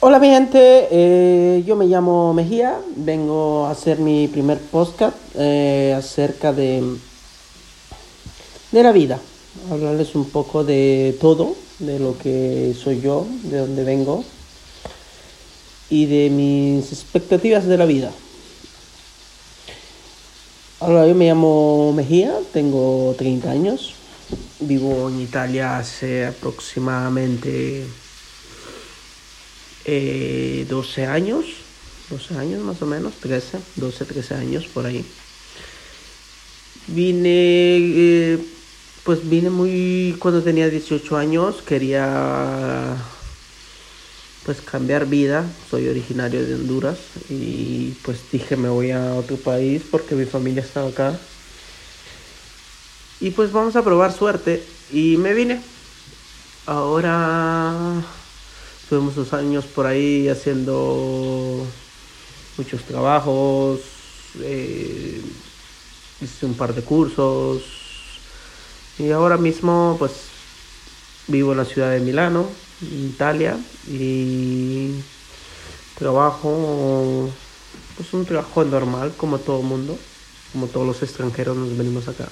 Hola mi gente, eh, yo me llamo Mejía, vengo a hacer mi primer podcast eh, acerca de, de la vida, hablarles un poco de todo, de lo que soy yo, de dónde vengo y de mis expectativas de la vida. Ahora yo me llamo Mejía, tengo 30 años, vivo en Italia hace aproximadamente eh, 12 años, 12 años más o menos, 13, 12, 13 años por ahí. Vine, eh, pues vine muy, cuando tenía 18 años, quería pues cambiar vida, soy originario de Honduras y pues dije me voy a otro país porque mi familia estaba acá. Y pues vamos a probar suerte y me vine. Ahora Tuvimos dos años por ahí haciendo muchos trabajos, eh, hice un par de cursos y ahora mismo pues vivo en la ciudad de Milano, Italia y trabajo pues un trabajo normal como todo mundo, como todos los extranjeros nos venimos acá.